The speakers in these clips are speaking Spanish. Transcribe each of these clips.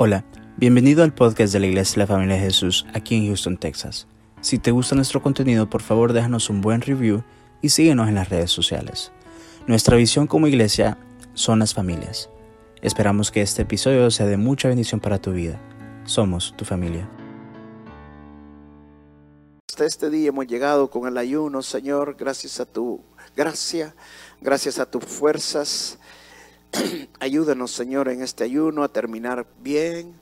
Hola, bienvenido al podcast de la Iglesia de la Familia de Jesús aquí en Houston, Texas. Si te gusta nuestro contenido, por favor déjanos un buen review y síguenos en las redes sociales. Nuestra visión como iglesia son las familias. Esperamos que este episodio sea de mucha bendición para tu vida. Somos tu familia. Hasta este día hemos llegado con el ayuno, Señor, gracias a tu gracia, gracias a tus fuerzas. Ayúdanos, Señor, en este ayuno a terminar bien.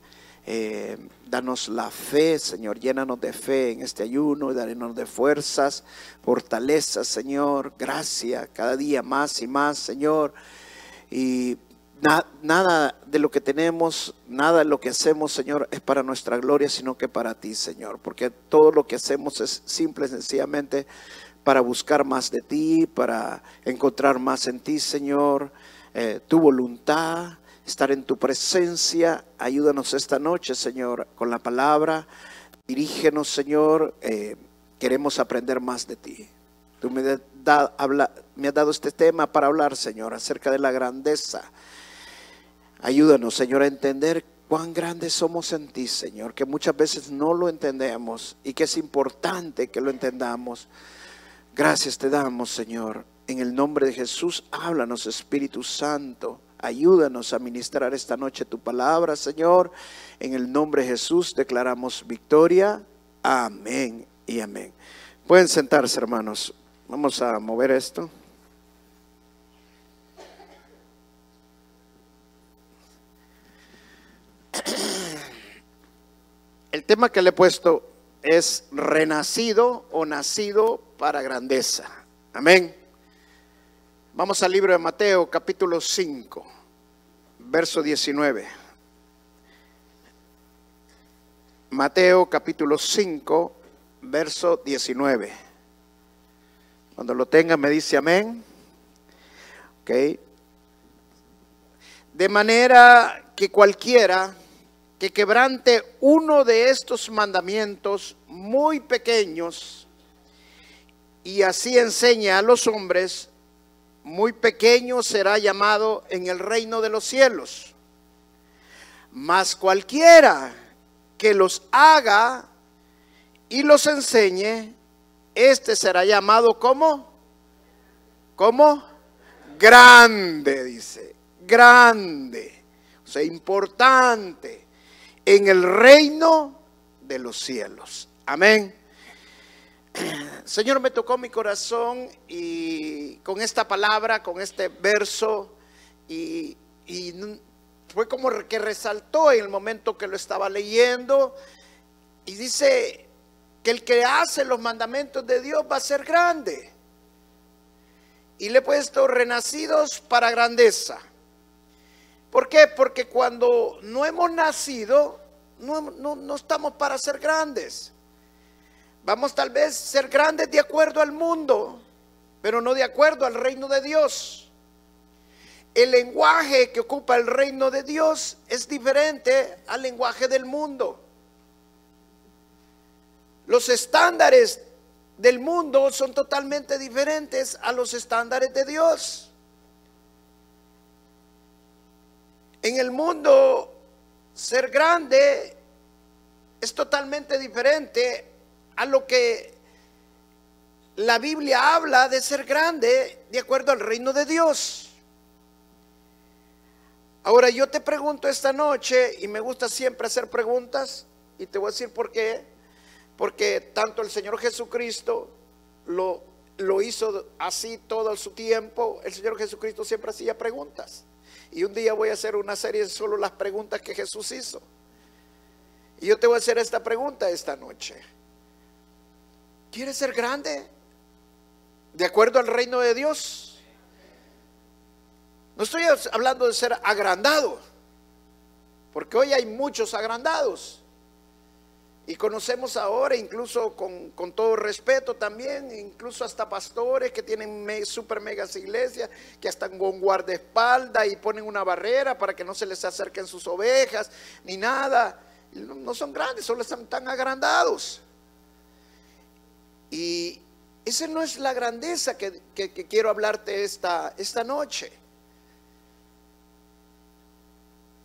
Eh, danos la fe, Señor. Llénanos de fe en este ayuno. Danos de fuerzas, fortaleza, Señor. Gracia cada día más y más, Señor. Y nada de lo que tenemos, nada de lo que hacemos, Señor, es para nuestra gloria, sino que para ti, Señor. Porque todo lo que hacemos es simple y sencillamente para buscar más de ti, para encontrar más en ti, Señor. Eh, tu voluntad, estar en tu presencia. Ayúdanos esta noche, Señor, con la palabra. Dirígenos, Señor. Eh, queremos aprender más de ti. Tú me, me has dado este tema para hablar, Señor, acerca de la grandeza. Ayúdanos, Señor, a entender cuán grandes somos en ti, Señor, que muchas veces no lo entendemos y que es importante que lo entendamos. Gracias te damos, Señor. En el nombre de Jesús, háblanos, Espíritu Santo. Ayúdanos a ministrar esta noche tu palabra, Señor. En el nombre de Jesús declaramos victoria. Amén y amén. Pueden sentarse, hermanos. Vamos a mover esto. El tema que le he puesto es renacido o nacido para grandeza. Amén. Vamos al libro de Mateo capítulo 5, verso 19. Mateo capítulo 5, verso 19. Cuando lo tenga me dice amén. Ok. De manera que cualquiera que quebrante uno de estos mandamientos muy pequeños y así enseña a los hombres, muy pequeño será llamado en el reino de los cielos. Mas cualquiera que los haga y los enseñe, este será llamado como, como grande, dice, grande, o sea, importante en el reino de los cielos. Amén. Señor, me tocó mi corazón y con esta palabra, con este verso, y, fue como que resaltó en el momento que lo estaba leyendo, y dice que el que hace los mandamientos de Dios va a ser grande. Y le he puesto renacidos para grandeza. ¿Por qué? Porque cuando no hemos nacido, no, no estamos para ser grandes. Vamos tal vez ser grandes de acuerdo al mundo, pero no de acuerdo al reino de Dios. El lenguaje que ocupa el reino de Dios es diferente al lenguaje del mundo. Los estándares del mundo son totalmente diferentes a los estándares de Dios. En el mundo, ser grande es totalmente diferente a lo que la Biblia habla de ser grande de acuerdo al reino de Dios. Ahora yo te pregunto esta noche, y me gusta siempre hacer preguntas, y te voy a decir por qué, porque tanto el Señor Jesucristo lo, hizo así todo su tiempo, el Señor Jesucristo siempre hacía preguntas. Y un día voy a hacer una serie de solo las preguntas que Jesús hizo. Y yo te voy a hacer esta pregunta esta noche. ¿Quieres ser grande? ¿De acuerdo al reino de Dios? No estoy hablando de ser agrandado, porque hoy hay muchos agrandados. Y conocemos ahora, incluso con, todo respeto también, incluso hasta pastores que tienen super megas iglesias, que están con guardaespaldas y ponen una barrera para que no se les acerquen sus ovejas, ni nada. No, son grandes, solo están tan agrandados. Y esa no es la grandeza que, quiero hablarte esta, esta noche.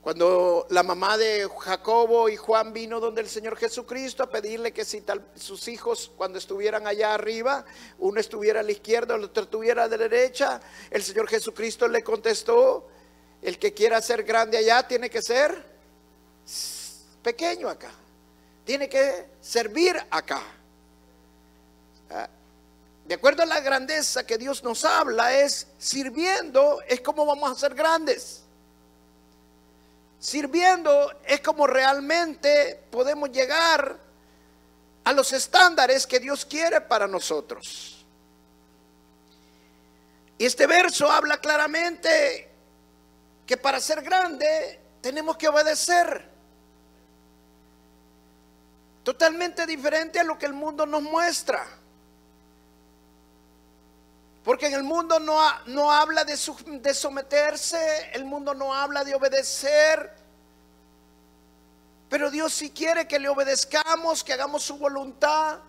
Cuando la mamá de Jacobo y Juan vino donde el Señor Jesucristo a pedirle que si tal, sus hijos cuando estuvieran allá arriba, uno estuviera a la izquierda, el otro estuviera a la derecha, el Señor Jesucristo le contestó, el que quiera ser grande allá tiene que ser pequeño acá, tiene que servir acá. De acuerdo a la grandeza que Dios nos habla, es sirviendo, es como vamos a ser grandes. Sirviendo es como realmente podemos llegar a los estándares que Dios quiere para nosotros. Y este verso habla claramente que para ser grande tenemos que obedecer. Totalmente diferente a lo que el mundo nos muestra. Porque en el mundo no, no habla de, someterse, el mundo no habla de obedecer. Pero Dios sí quiere que le obedezcamos, que hagamos su voluntad.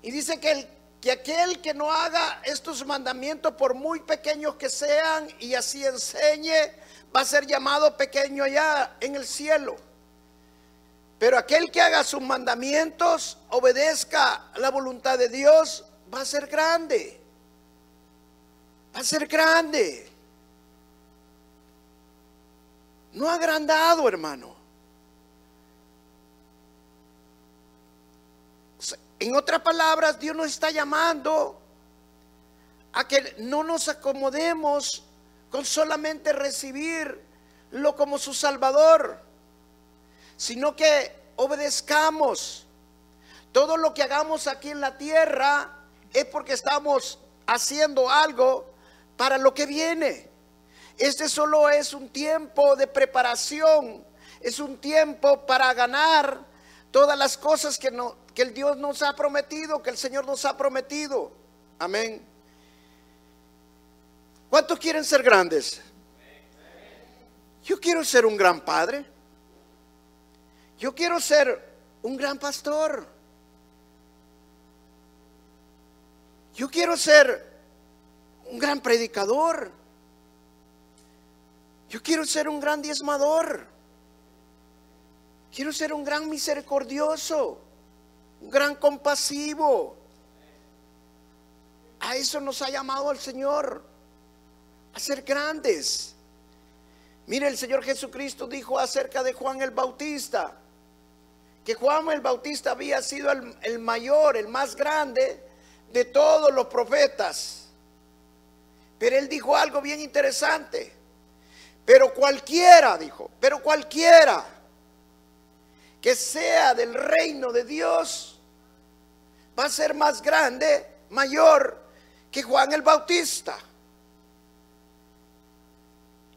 Y dice que, que aquel que no haga estos mandamientos, por muy pequeños que sean, y así enseñe, va a ser llamado pequeño allá en el cielo. Pero aquel que haga sus mandamientos, obedezca la voluntad de Dios, va a ser grande va a ser grande. No agrandado, hermano. En otras palabras, Dios nos está llamando a que no nos acomodemos con solamente recibirlo como su Salvador, sino que obedezcamos. Todo lo que hagamos aquí en la tierra es porque estamos haciendo algo para lo que viene. Este solo es un tiempo de preparación, es un tiempo para ganar todas las cosas que, el Dios nos ha prometido, que el Señor nos ha prometido. Amén. ¿Cuántos quieren ser grandes? Yo quiero ser un gran padre. Yo quiero ser un gran pastor. Yo quiero ser un gran predicador. Yo quiero ser un gran diezmador. Quiero ser un gran misericordioso, un gran compasivo. A eso nos ha llamado el Señor, a ser grandes. Mire, el Señor Jesucristo dijo acerca de Juan el Bautista, que Juan el Bautista había sido el, el mayor, el más grande de todos los profetas. Pero él dijo algo bien interesante. Pero cualquiera, dijo, pero cualquiera que sea del reino de Dios va a ser más grande, mayor que Juan el Bautista.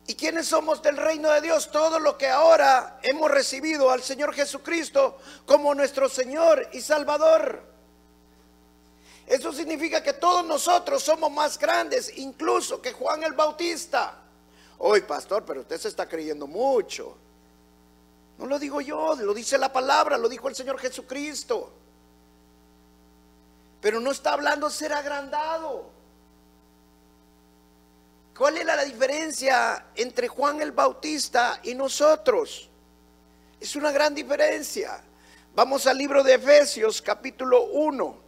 ¿Y quiénes somos del reino de Dios? Todo lo que ahora hemos recibido al Señor Jesucristo como nuestro Señor y Salvador. Eso significa que todos nosotros somos más grandes, incluso que Juan el Bautista. Hoy, pastor, pero usted se está creyendo mucho. No lo digo yo, lo dice la palabra, lo dijo el Señor Jesucristo. Pero no está hablando ser agrandado. ¿Cuál es la diferencia entre Juan el Bautista y nosotros? Es una gran diferencia. Vamos al libro de Efesios capítulo 1.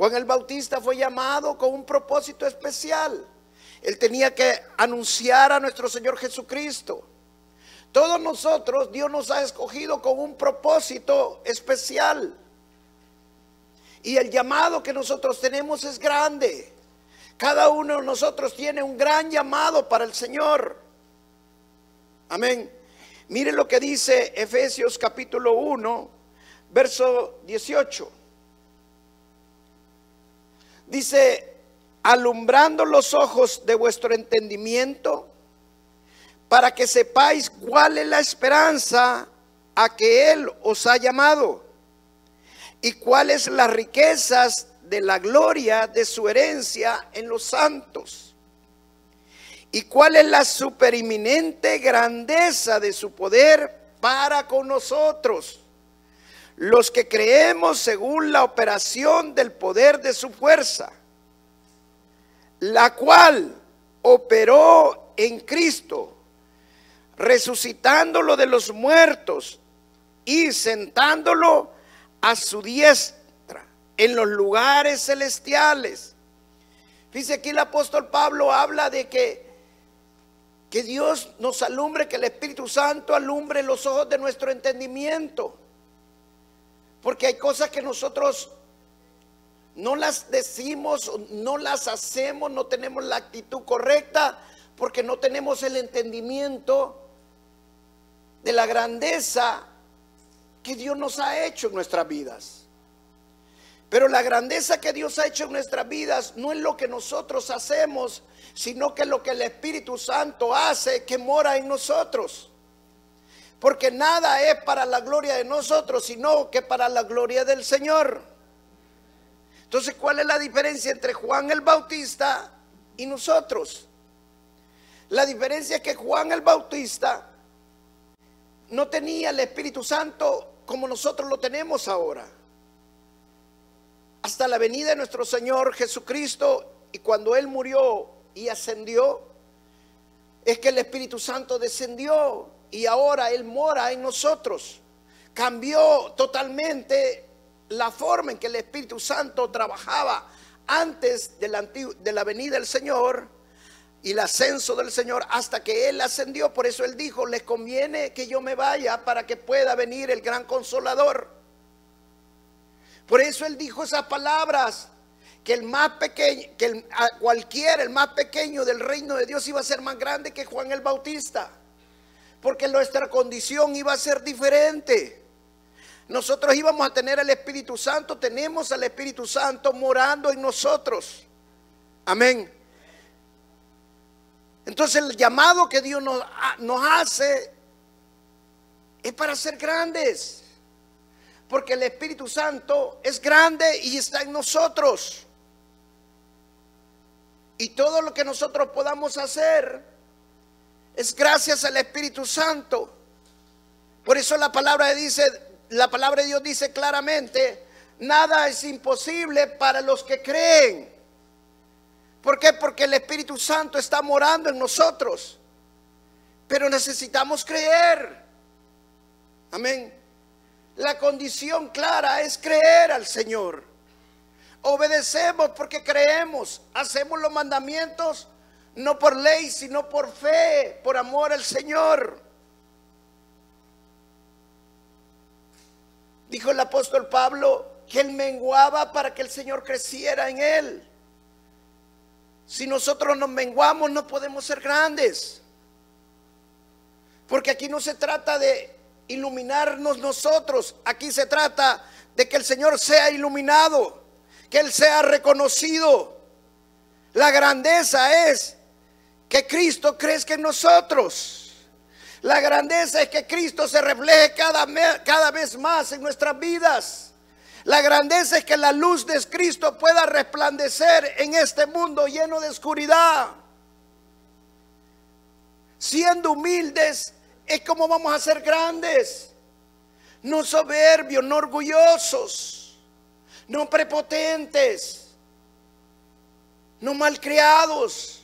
Juan el Bautista fue llamado con un propósito especial. Él tenía que anunciar a nuestro Señor Jesucristo. Todos nosotros, Dios nos ha escogido con un propósito especial. Y el llamado que nosotros tenemos es grande. Cada uno de nosotros tiene un gran llamado para el Señor. Amén. Mire lo que dice Efesios capítulo 1, verso 18. Dice, alumbrando los ojos de vuestro entendimiento, para que sepáis cuál es la esperanza a que Él os ha llamado y cuáles las riquezas de la gloria de su herencia en los santos y cuál es la supereminente grandeza de su poder para con nosotros los que creemos según la operación del poder de su fuerza, la cual operó en Cristo, resucitándolo de los muertos y sentándolo a su diestra en los lugares celestiales. Dice aquí el apóstol Pablo habla de que que Dios nos alumbre, que el Espíritu Santo alumbre los ojos de nuestro entendimiento. Porque hay cosas que nosotros no las decimos, no las hacemos, no tenemos la actitud correcta, porque no tenemos el entendimiento de la grandeza que Dios nos ha hecho en nuestras vidas. Pero la grandeza que Dios ha hecho en nuestras vidas no es lo que nosotros hacemos, sino que lo que el Espíritu Santo hace que mora en nosotros. Porque nada es para la gloria de nosotros, sino que para la gloria del Señor. Entonces, ¿cuál es la diferencia entre Juan el Bautista y nosotros? La diferencia es que Juan el Bautista no tenía el Espíritu Santo como nosotros lo tenemos ahora. Hasta la venida de nuestro Señor Jesucristo y cuando Él murió y ascendió, es que el Espíritu Santo descendió y ahora Él mora en nosotros. Cambió totalmente la forma en que el Espíritu Santo trabajaba antes de la, de la venida del Señor y el ascenso del Señor hasta que Él ascendió. Por eso Él dijo, les conviene que yo me vaya para que pueda venir el gran consolador. Por eso Él dijo esas palabras, que el más pequeño, que el, cualquiera, el más pequeño del reino de Dios iba a ser más grande que Juan el Bautista. Porque nuestra condición iba a ser diferente. Nosotros íbamos a tener el Espíritu Santo, tenemos al Espíritu Santo morando en nosotros. Amén. Entonces el llamado que Dios nos, nos hace es para ser grandes. Porque el Espíritu Santo es grande y está en nosotros. Y todo lo que nosotros podamos hacer es gracias al Espíritu Santo. Por eso la palabra dice, la palabra de Dios dice claramente, nada es imposible para los que creen. ¿Por qué? Porque el Espíritu Santo está morando en nosotros. Pero necesitamos creer. Amén. La condición clara es creer al Señor. Obedecemos porque creemos. Hacemos los mandamientos no por ley, sino por fe, por amor al Señor. Dijo el apóstol Pablo que él menguaba para que el Señor creciera en él. Si nosotros nos menguamos no podemos ser grandes. Porque aquí no se trata de iluminarnos nosotros, aquí se trata de que el Señor sea iluminado, que Él sea reconocido. La grandeza es que Cristo crezca en nosotros. La grandeza es que Cristo se refleje cada, cada vez más en nuestras vidas. La grandeza es que la luz de Cristo pueda resplandecer en este mundo lleno de oscuridad. Siendo humildes es como vamos a ser grandes. No soberbios, no orgullosos, no prepotentes, no malcriados.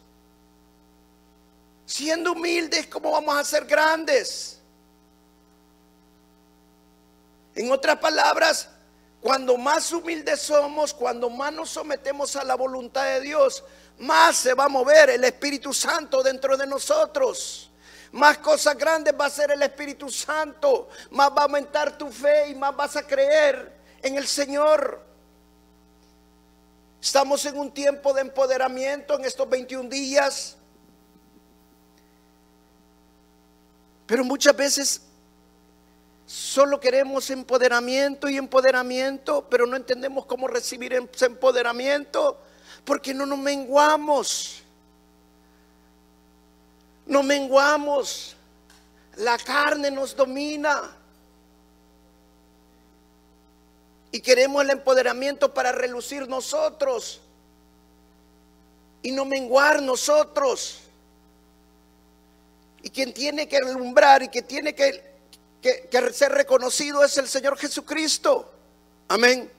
Siendo humildes, como vamos a ser grandes? En otras palabras, cuando más humildes somos, cuando más nos sometemos a la voluntad de Dios, más se va a mover el Espíritu Santo dentro de nosotros. Más cosas grandes va a ser el Espíritu Santo. Más va a aumentar tu fe y más vas a creer en el Señor. Estamos en un tiempo de empoderamiento en estos 21 días. Pero muchas veces Solo queremos empoderamiento y empoderamiento, pero no entendemos cómo recibir ese empoderamiento porque no nos menguamos. No menguamos. La carne nos domina. Y queremos el empoderamiento para relucir nosotros y no menguar nosotros. Y quien tiene que alumbrar y que tiene que que, ser reconocido es el Señor Jesucristo. Amén.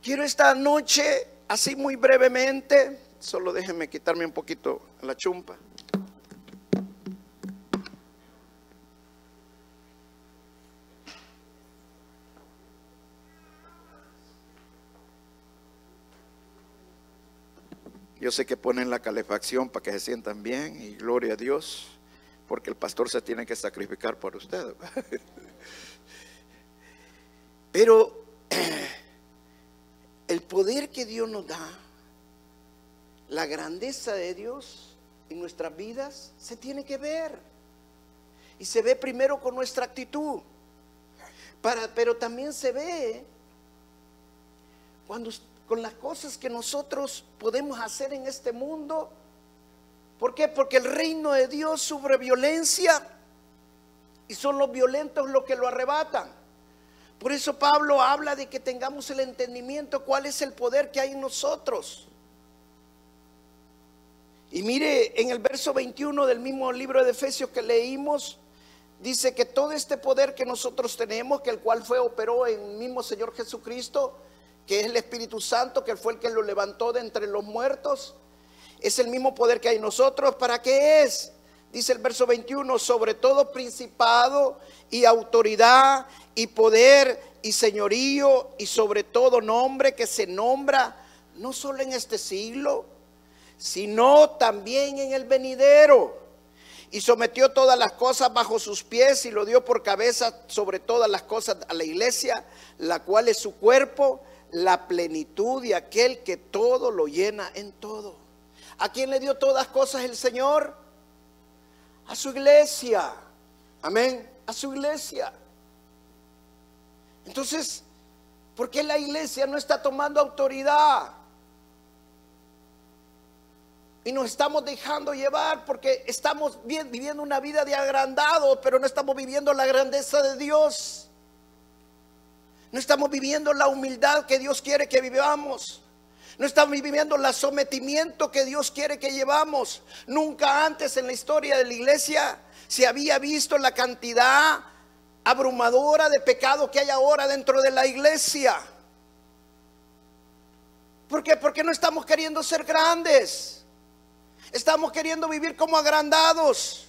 Quiero esta noche, así muy brevemente, solo déjenme quitarme un poquito la chumpa. Yo sé que ponen la calefacción para que se sientan bien y gloria a Dios, porque el pastor se tiene que sacrificar por ustedes. Pero el poder que Dios nos da, la grandeza de Dios en nuestras vidas, se tiene que ver. Y se ve primero con nuestra actitud. Pero también se ve cuando con las cosas que nosotros podemos hacer en este mundo. ¿Por qué? Porque el reino de Dios sufre violencia y son los violentos los que lo arrebatan. Por eso Pablo habla de que tengamos el entendimiento cuál es el poder que hay en nosotros. Y mire, en el verso 21 del mismo libro de Efesios que leímos, dice que todo este poder que nosotros tenemos, que el cual fue operó en el mismo Señor Jesucristo, que es el Espíritu Santo, que fue el que lo levantó de entre los muertos, es el mismo poder que hay en nosotros. ¿Para qué es? Dice el verso 21, sobre todo principado y autoridad y poder y señorío y sobre todo nombre que se nombra no solo en este siglo, sino también en el venidero. Y sometió todas las cosas bajo sus pies y lo dio por cabeza sobre todas las cosas a la iglesia, la cual es su cuerpo, la plenitud de aquel que todo lo llena en todo. ¿A quién le dio todas cosas el Señor? A su iglesia. Amén. A su iglesia. Entonces, ¿por qué la iglesia no está tomando autoridad? Y nos estamos dejando llevar porque estamos viviendo una vida de agrandado, pero no estamos viviendo la grandeza de Dios. No estamos viviendo la humildad que Dios quiere que vivamos. No estamos viviendo el sometimiento que Dios quiere que llevamos. Nunca antes en la historia de la iglesia se había visto la cantidad abrumadora de pecado que hay ahora dentro de la iglesia. ¿Por qué? Porque no estamos queriendo ser grandes. Estamos queriendo vivir como agrandados.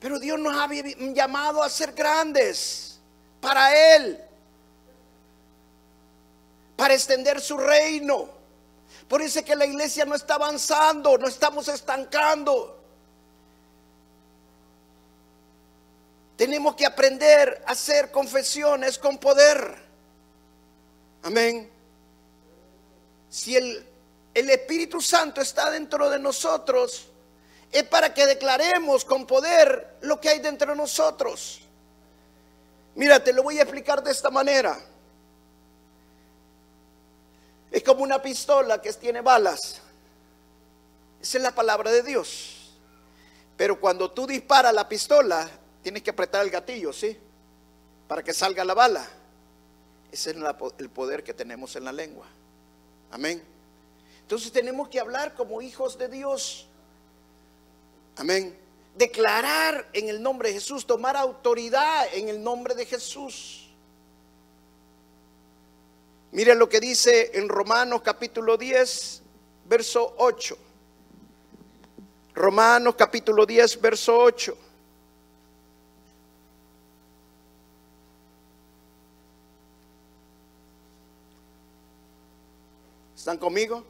Pero Dios nos ha llamado a ser grandes para Él, para extender su reino. Por eso es que la iglesia no está avanzando, no estamos estancando. Tenemos que aprender a hacer confesiones con poder. Amén. Si el, el Espíritu Santo está dentro de nosotros, es para que declaremos con poder lo que hay dentro de nosotros. Mira, te lo voy a explicar de esta manera. Es como una pistola que tiene balas. Esa es la palabra de Dios. Pero cuando tú disparas la pistola, tienes que apretar el gatillo, ¿sí? Para que salga la bala. Ese es el poder que tenemos en la lengua. Amén. Entonces tenemos que hablar como hijos de Dios. Amén. Declarar en el nombre de Jesús, tomar autoridad en el nombre de Jesús. Miren lo que dice en Romanos capítulo 10, verso 8. Romanos capítulo 10, verso 8. ¿Están conmigo?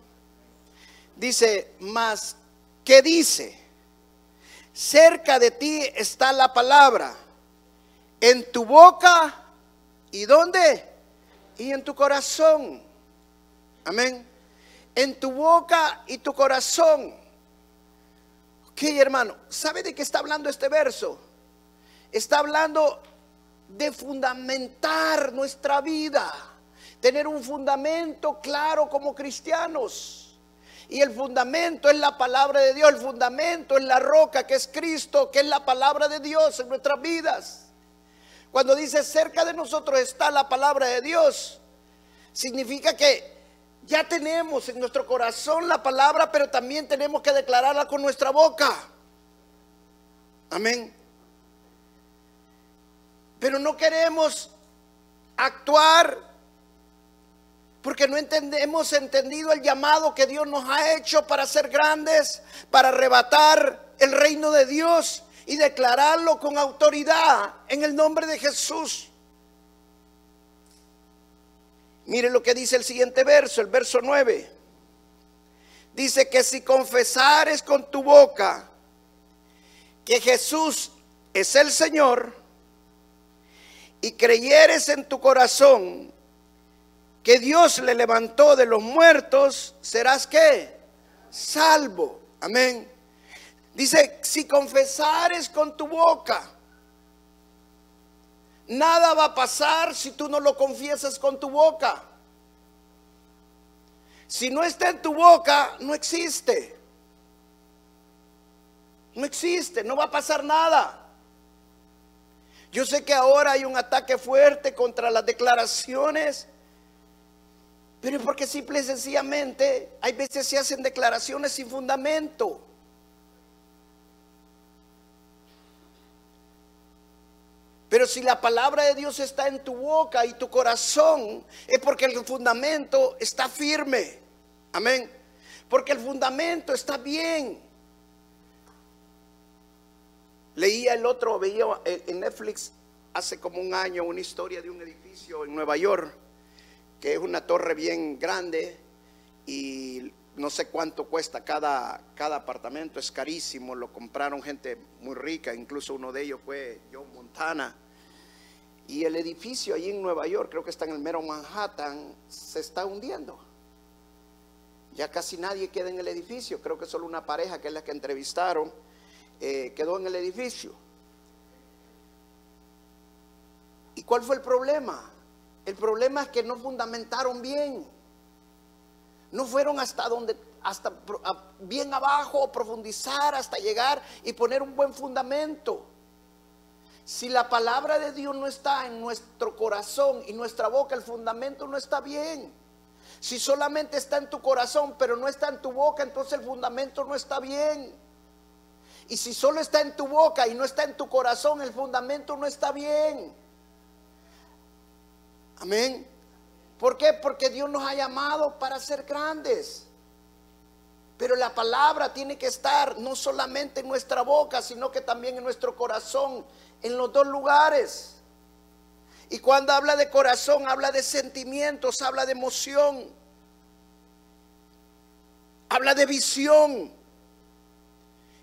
Dice, más, ¿qué dice? Cerca de ti está la palabra, en tu boca y dónde? Y en tu corazón. Amén. En tu boca y tu corazón. Ok, hermano, ¿sabe de qué está hablando este verso? Está hablando de fundamentar nuestra vida, tener un fundamento claro como cristianos. Y el fundamento es la palabra de Dios, el fundamento es la roca que es Cristo, que es la palabra de Dios en nuestras vidas. Cuando dice cerca de nosotros está la palabra de Dios, significa que ya tenemos en nuestro corazón la palabra, pero también tenemos que declararla con nuestra boca. Amén. Pero no queremos actuar porque no hemos entendido el llamado que Dios nos ha hecho para ser grandes, para arrebatar el reino de Dios y declararlo con autoridad en el nombre de Jesús. Mire lo que dice el siguiente verso, el verso 9. Dice que si confesares con tu boca que Jesús es el Señor y creyeres en tu corazón que Dios le levantó de los muertos, serás que salvo. Amén. Dice, si confesares con tu boca, nada va a pasar si tú no lo confiesas con tu boca. Si no está en tu boca, no existe. No existe, no va a pasar nada. Yo sé que ahora hay un ataque fuerte contra las declaraciones, pero es porque simple y sencillamente hay veces se hacen declaraciones sin fundamento. Pero si la palabra de Dios está en tu boca y tu corazón, es porque el fundamento está firme. Amén. Porque el fundamento está bien. Leía el otro, veía en Netflix hace como un año una historia de un edificio en Nueva York, que es una torre bien grande y no sé cuánto cuesta cada, cada apartamento, es carísimo, lo compraron gente muy rica, incluso uno de ellos fue John Montana. Y el edificio allí en Nueva York, creo que está en el mero Manhattan, se está hundiendo. Ya casi nadie queda en el edificio, creo que solo una pareja que es la que entrevistaron eh, quedó en el edificio. ¿Y cuál fue el problema? El problema es que no fundamentaron bien. No fueron hasta donde, hasta bien abajo, profundizar hasta llegar y poner un buen fundamento. Si la palabra de Dios no está en nuestro corazón y nuestra boca, el fundamento no está bien. Si solamente está en tu corazón, pero no está en tu boca, entonces el fundamento no está bien. Y si solo está en tu boca y no está en tu corazón, el fundamento no está bien. Amén. ¿Por qué? Porque Dios nos ha llamado para ser grandes. Pero la palabra tiene que estar no solamente en nuestra boca, sino que también en nuestro corazón, en los dos lugares. Y cuando habla de corazón, habla de sentimientos, habla de emoción, habla de visión.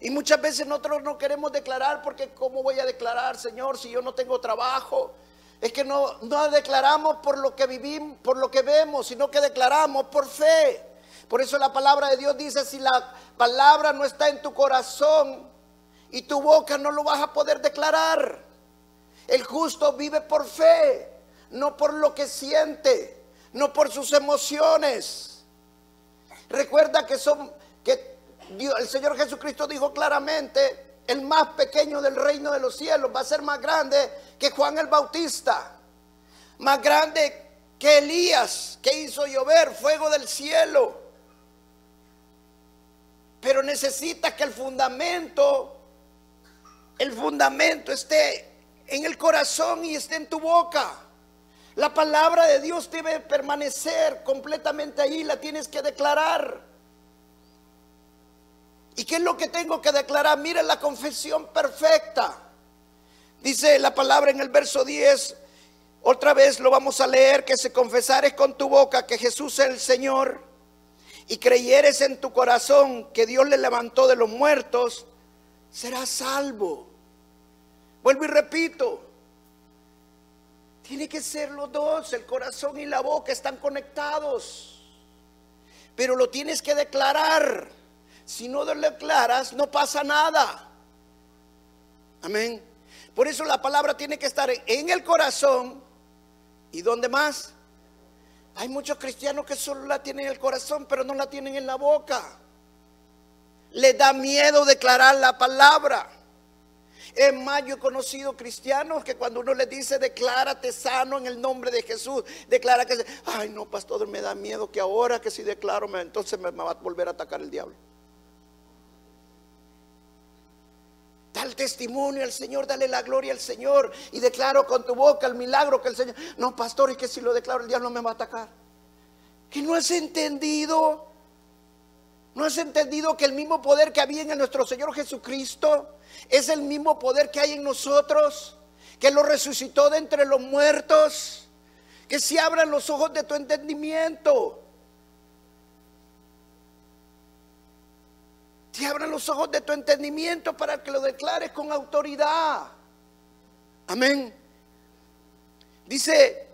Y muchas veces nosotros no queremos declarar porque ¿cómo voy a declarar, Señor, si yo no tengo trabajo? Es que no, no declaramos por lo que vivimos, por lo que vemos, sino que declaramos por fe. Por eso la palabra de Dios dice, si la palabra no está en tu corazón y tu boca no lo vas a poder declarar. El justo vive por fe, no por lo que siente, no por sus emociones. Recuerda que son que el Señor Jesucristo dijo claramente, el más pequeño del reino de los cielos va a ser más grande que Juan el Bautista, más grande que Elías, que hizo llover fuego del cielo. Pero necesita que el fundamento, el fundamento esté en el corazón y esté en tu boca. La palabra de Dios debe permanecer completamente ahí, la tienes que declarar. ¿Y qué es lo que tengo que declarar? Mira la confesión perfecta. Dice la palabra en el verso 10, otra vez lo vamos a leer, que se confesares con tu boca que Jesús es el Señor y creyeres en tu corazón que Dios le levantó de los muertos, serás salvo. Vuelvo y repito, tiene que ser los dos, el corazón y la boca están conectados, pero lo tienes que declarar. Si no lo declaras, no pasa nada. Amén. Por eso la palabra tiene que estar en el corazón y donde más hay muchos cristianos que solo la tienen en el corazón, pero no la tienen en la boca. Les da miedo declarar la palabra. Es más, yo he conocido cristianos que cuando uno les dice, declárate sano en el nombre de Jesús, declara que, ay no, pastor, me da miedo que ahora que si declaro, entonces me, va a volver a atacar el diablo. Da testimonio al Señor, dale la gloria al Señor y declaro con tu boca el milagro que el Señor. No, pastor, y que si lo declaro el diablo me va a atacar. Que no has entendido. ¿No has entendido que el mismo poder que había en nuestro Señor Jesucristo es el mismo poder que hay en nosotros? Que lo resucitó de entre los muertos. Que se abran los ojos de tu entendimiento. Se abran los ojos de tu entendimiento para que lo declares con autoridad. Amén. Dice,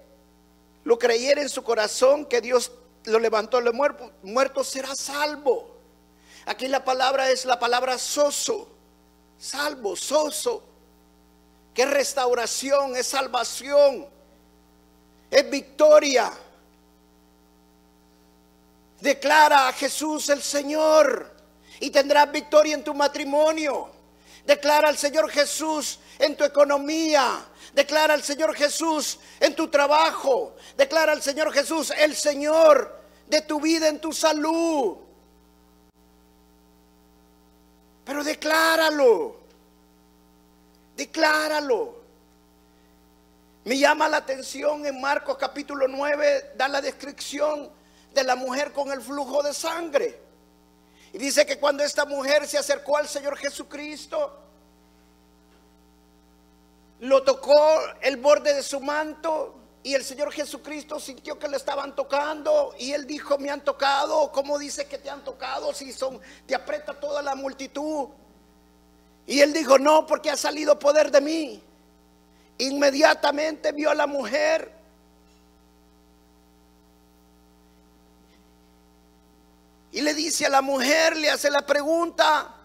lo creyera en su corazón que Dios lo levantó de los muertos, muerto será salvo. Aquí la palabra es la palabra soso, salvo, soso, que es restauración, es salvación, es victoria. Declara a Jesús el Señor y tendrás victoria en tu matrimonio. Declara al Señor Jesús en tu economía. Declara al Señor Jesús en tu trabajo. Declara al Señor Jesús el Señor de tu vida en tu salud. Pero decláralo. Decláralo. Me llama la atención en Marcos capítulo 9, da la descripción de la mujer con el flujo de sangre. Y dice que cuando esta mujer se acercó al Señor Jesucristo, lo tocó el borde de su manto y el Señor Jesucristo sintió que le estaban tocando y él dijo, me han tocado, ¿cómo dice que te han tocado si son, te aprieta toda la multitud? Y él dijo, no, porque ha salido poder de mí. Inmediatamente vio a la mujer y le dice a la mujer, le hace la pregunta,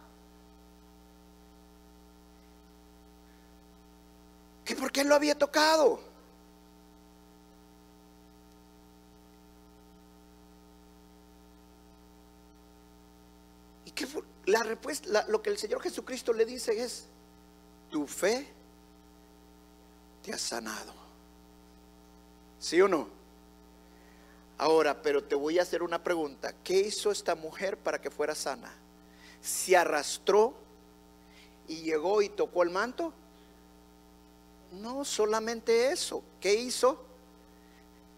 que por qué lo había tocado. Y que la respuesta, lo que el Señor Jesucristo le dice es, tu fe te ha sanado. ¿Sí o no? Ahora, pero te voy a hacer una pregunta. ¿Qué hizo esta mujer para que fuera sana? ¿Se arrastró y llegó y tocó el manto? No solamente eso. ¿Qué hizo?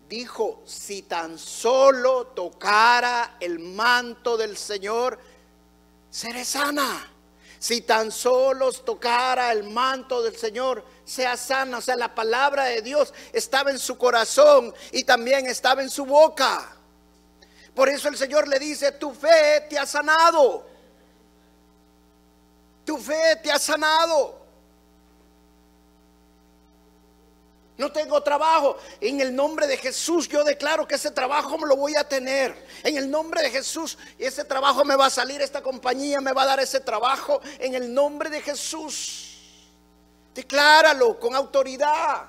Dijo, si tan solo tocara el manto del Señor, seré sana. Si tan solo tocara el manto del Señor, sea sana. O sea, la palabra de Dios estaba en su corazón y también estaba en su boca. Por eso el Señor le dice, tu fe te ha sanado. Tu fe te ha sanado. No tengo trabajo. En el nombre de Jesús yo declaro que ese trabajo me lo voy a tener. En el nombre de Jesús ese trabajo me va a salir, esta compañía me va a dar ese trabajo. En el nombre de Jesús. Decláralo con autoridad.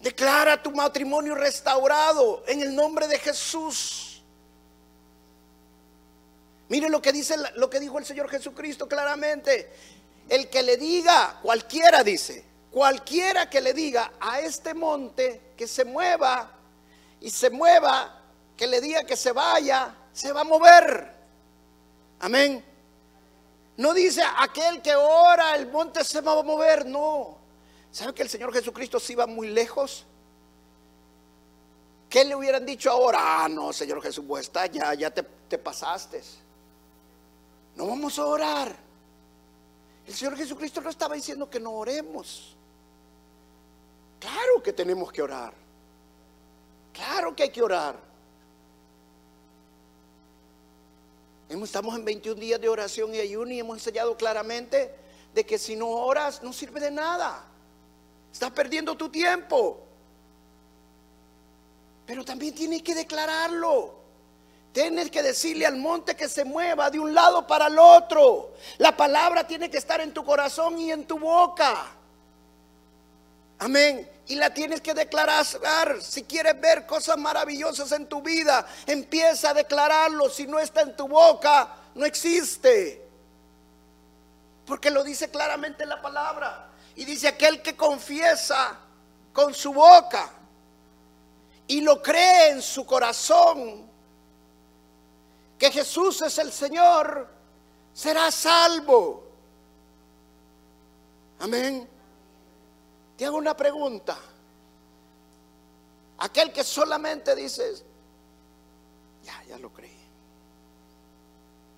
Declara tu matrimonio restaurado en el nombre de Jesús. Mire lo que dice lo que dijo el Señor Jesucristo claramente el que le diga, cualquiera dice, cualquiera que le diga a este monte que se mueva y se mueva, que le diga que se vaya, se va a mover. Amén. No dice aquel que ora, el monte se va a mover, no. ¿Sabe que el Señor Jesucristo si va muy lejos? ¿Qué le hubieran dicho ahora? Ah, no, Señor Jesús, pues está, ya, ya te, te pasaste. No vamos a orar. El Señor Jesucristo no estaba diciendo que no oremos. Claro que tenemos que orar. Claro que hay que orar. Estamos en 21 días de oración y ayuno y hemos enseñado claramente de que si no oras no sirve de nada. Estás perdiendo tu tiempo. Pero también tienes que declararlo. Tienes que decirle al monte que se mueva de un lado para el otro. La palabra tiene que estar en tu corazón y en tu boca. Amén. Y la tienes que declarar. Si quieres ver cosas maravillosas en tu vida, empieza a declararlo. Si no está en tu boca, no existe. Porque lo dice claramente la palabra. Y dice aquel que confiesa con su boca y lo cree en su corazón que Jesús es el Señor, será salvo. Amén. Te hago una pregunta. Aquel que solamente dice, ya, ya lo creí,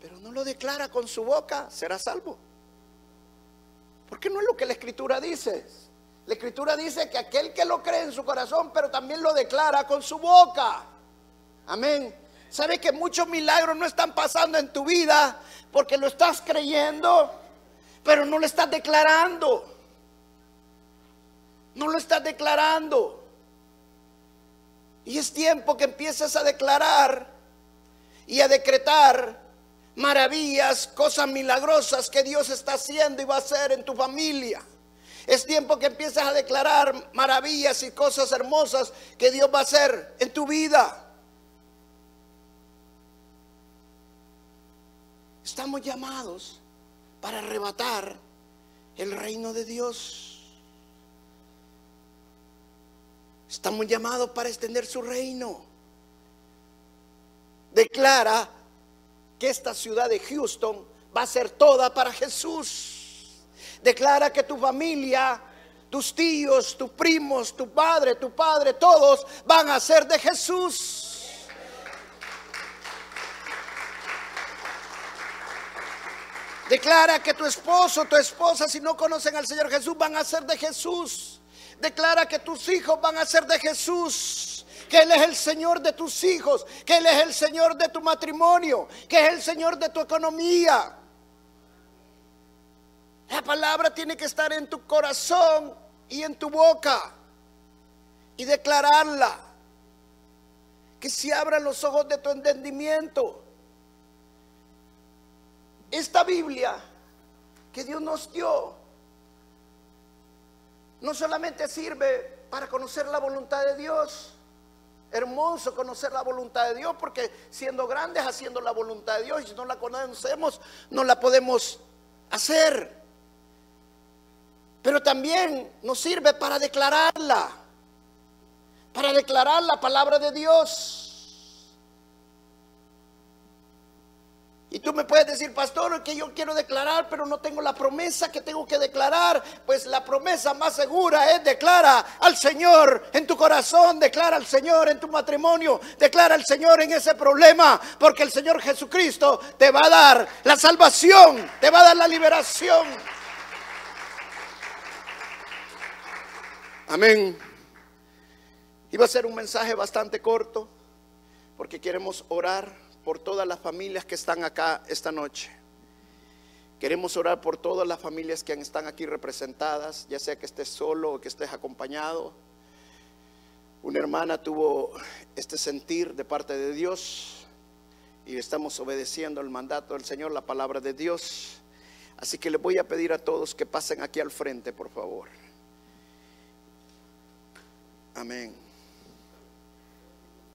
pero no lo declara con su boca, será salvo. Porque no es lo que la escritura dice. La escritura dice que aquel que lo cree en su corazón, pero también lo declara con su boca. Amén. ¿Sabe que muchos milagros no están pasando en tu vida porque lo estás creyendo, pero no lo estás declarando? No lo estás declarando. Y es tiempo que empieces a declarar y a decretar maravillas, cosas milagrosas que Dios está haciendo y va a hacer en tu familia. Es tiempo que empieces a declarar maravillas y cosas hermosas que Dios va a hacer en tu vida. Estamos llamados para arrebatar el reino de Dios. Estamos llamados para extender su reino. Declara que esta ciudad de Houston va a ser toda para Jesús. Declara que tu familia, tus tíos, tus primos, tu padre, tu padre, todos van a ser de Jesús. Declara que tu esposo, tu esposa, si no conocen al Señor Jesús, van a ser de Jesús. Declara que tus hijos van a ser de Jesús. Que Él es el Señor de tus hijos. Que Él es el Señor de tu matrimonio. Que es el Señor de tu economía. La palabra tiene que estar en tu corazón y en tu boca. Y declararla. Que se abran los ojos de tu entendimiento. Esta Biblia que Dios nos dio no solamente sirve para conocer la voluntad de Dios, hermoso conocer la voluntad de Dios, porque siendo grandes haciendo la voluntad de Dios, y si no la conocemos, no la podemos hacer. Pero también nos sirve para declararla, para declarar la palabra de Dios. Y tú me puedes decir, pastor, que yo quiero declarar, pero no tengo la promesa que tengo que declarar. Pues la promesa más segura es declara al Señor en tu corazón, declara al Señor en tu matrimonio, declara al Señor en ese problema, porque el Señor Jesucristo te va a dar la salvación, te va a dar la liberación. Amén. Iba a ser un mensaje bastante corto, porque queremos orar por todas las familias que están acá esta noche. Queremos orar por todas las familias que están aquí representadas, ya sea que estés solo o que estés acompañado. Una hermana tuvo este sentir de parte de Dios y estamos obedeciendo el mandato del Señor, la palabra de Dios. Así que les voy a pedir a todos que pasen aquí al frente, por favor. Amén.